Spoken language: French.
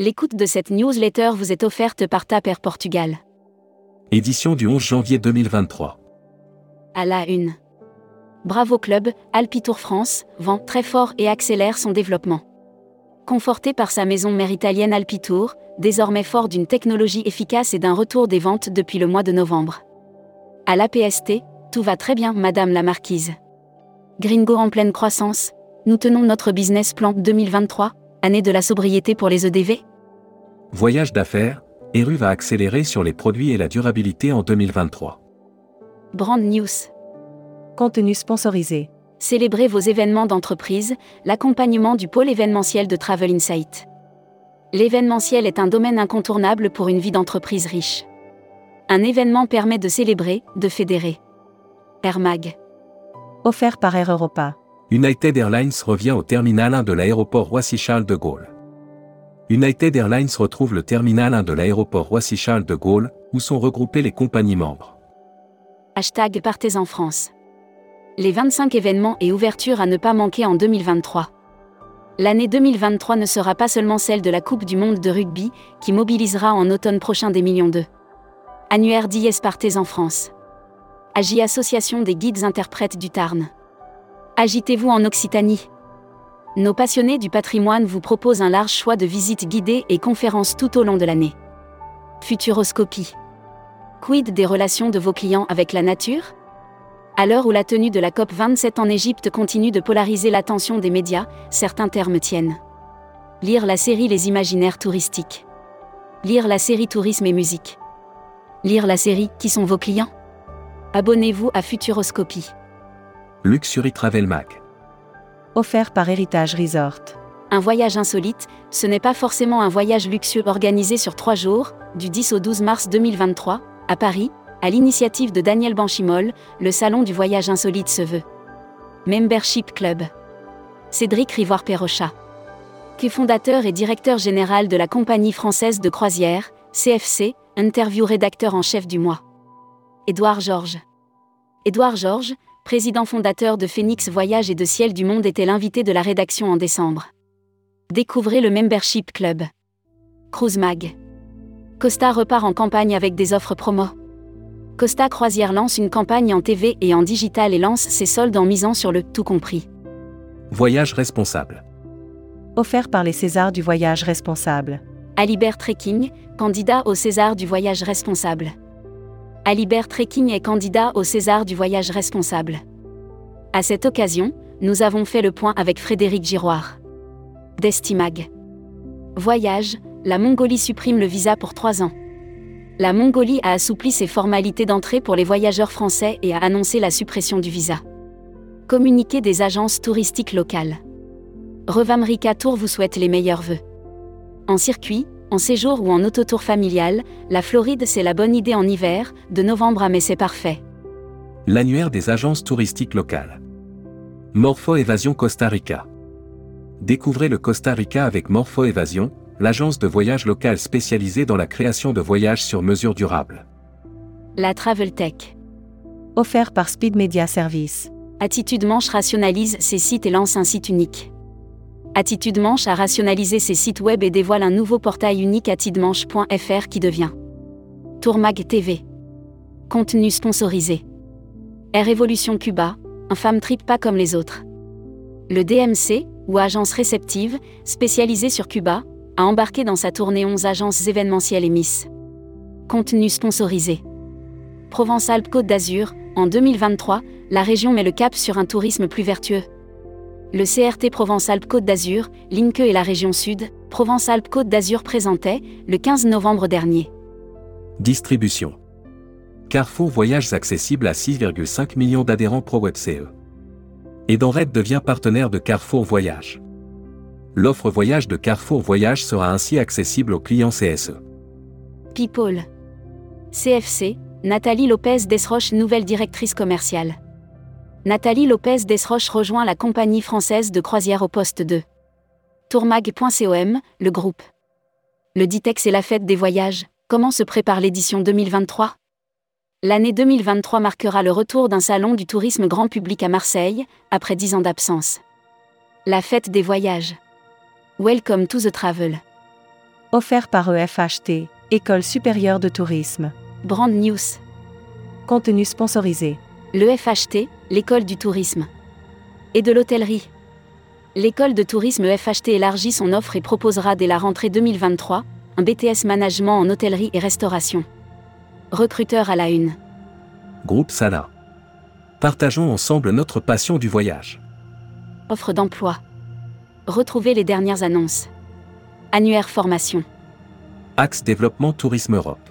L'écoute de cette newsletter vous est offerte par Taper Portugal. Édition du 11 janvier 2023. À la une. Bravo Club, Alpitour France, vend très fort et accélère son développement. Conforté par sa maison mère italienne Alpitour, désormais fort d'une technologie efficace et d'un retour des ventes depuis le mois de novembre. À l'APST, tout va très bien, Madame la Marquise. Gringo en pleine croissance, nous tenons notre business plan 2023, année de la sobriété pour les EDV Voyage d'affaires, Eru va accélérer sur les produits et la durabilité en 2023. Brand News. Contenu sponsorisé. Célébrez vos événements d'entreprise, l'accompagnement du pôle événementiel de Travel Insight. L'événementiel est un domaine incontournable pour une vie d'entreprise riche. Un événement permet de célébrer, de fédérer. Air Mag. Offert par Air Europa. United Airlines revient au terminal 1 de l'aéroport Roissy-Charles de Gaulle. United Airlines retrouve le terminal 1 de l'aéroport Roissy-Charles de Gaulle, où sont regroupées les compagnies membres. Hashtag Partez en France. Les 25 événements et ouvertures à ne pas manquer en 2023. L'année 2023 ne sera pas seulement celle de la Coupe du Monde de rugby, qui mobilisera en automne prochain des millions d'eux. Annuaire d'IS Partez en France. Agi Association des guides interprètes du Tarn. Agitez-vous en Occitanie. Nos passionnés du patrimoine vous proposent un large choix de visites guidées et conférences tout au long de l'année. Futuroscopie. Quid des relations de vos clients avec la nature? À l'heure où la tenue de la COP 27 en Égypte continue de polariser l'attention des médias, certains termes tiennent. Lire la série Les imaginaires touristiques. Lire la série Tourisme et musique. Lire la série Qui sont vos clients? Abonnez-vous à Futuroscopie. Luxury Travel Mag. Offert par Héritage Resort. Un voyage insolite, ce n'est pas forcément un voyage luxueux organisé sur trois jours, du 10 au 12 mars 2023, à Paris, à l'initiative de Daniel Banchimol, le salon du voyage insolite se veut. Membership Club. Cédric Rivoire-Perrochat. Qui est fondateur et directeur général de la compagnie française de croisière, CFC, interview rédacteur en chef du mois. Édouard Georges. Édouard Georges, président fondateur de Phoenix Voyage et de Ciel du Monde, était l'invité de la rédaction en décembre. Découvrez le Membership Club. Cruise Mag. Costa repart en campagne avec des offres promo. Costa Croisière lance une campagne en TV et en digital et lance ses soldes en misant sur le tout compris. Voyage responsable. Offert par les Césars du voyage responsable. Alibert Trekking, candidat au César du voyage responsable. Alibert Trekking est candidat au César du voyage responsable. À cette occasion, nous avons fait le point avec Frédéric Giroir. Destimag. Voyage, la Mongolie supprime le visa pour trois ans. La Mongolie a assoupli ses formalités d'entrée pour les voyageurs français et a annoncé la suppression du visa. Communiqué des agences touristiques locales. Revamrica Tour vous souhaite les meilleurs vœux. En circuit, en séjour ou en autotour familial, la Floride c'est la bonne idée en hiver, de novembre à mai c'est parfait. L'annuaire des agences touristiques locales. Morpho Évasion Costa Rica. Découvrez le Costa Rica avec Morpho Évasion, l'agence de voyage locale spécialisée dans la création de voyages sur mesure durable. La Travel Tech. Offert par Speed Media Service. Attitude Manche rationalise ses sites et lance un site unique. Attitude Manche a rationalisé ses sites web et dévoile un nouveau portail unique attitudemanche.fr qui devient Tourmag TV. Contenu sponsorisé. Air Cuba, un femme trip pas comme les autres. Le DMC, ou agence réceptive, spécialisée sur Cuba, a embarqué dans sa tournée 11 agences événementielles et Miss. Contenu sponsorisé. Provence-Alpes-Côte d'Azur, en 2023, la région met le cap sur un tourisme plus vertueux. Le CRT Provence-Alpes-Côte d'Azur, l'INCE et la région Sud, Provence-Alpes-Côte d'Azur présentait, le 15 novembre dernier. Distribution. Carrefour Voyages accessible à 6,5 millions d'adhérents pro WebCE. Edenred devient partenaire de Carrefour Voyages. L'offre voyage de Carrefour Voyage sera ainsi accessible aux clients CSE. People. CFC, Nathalie Lopez Desroches, nouvelle directrice commerciale. Nathalie Lopez Desroches rejoint la compagnie française de croisière au poste 2. Tourmag.com, le groupe. Le Ditex et la fête des voyages, comment se prépare l'édition 2023 L'année 2023 marquera le retour d'un salon du tourisme grand public à Marseille, après dix ans d'absence. La fête des voyages. Welcome to the travel. Offert par EFHT, École supérieure de tourisme. Brand News. Contenu sponsorisé. Le FHT, l'école du tourisme. Et de l'hôtellerie. L'école de tourisme FHT élargit son offre et proposera dès la rentrée 2023 un BTS management en hôtellerie et restauration. Recruteur à la une. Groupe Sana. Partageons ensemble notre passion du voyage. Offre d'emploi. Retrouvez les dernières annonces. Annuaire formation. Axe Développement Tourisme Europe.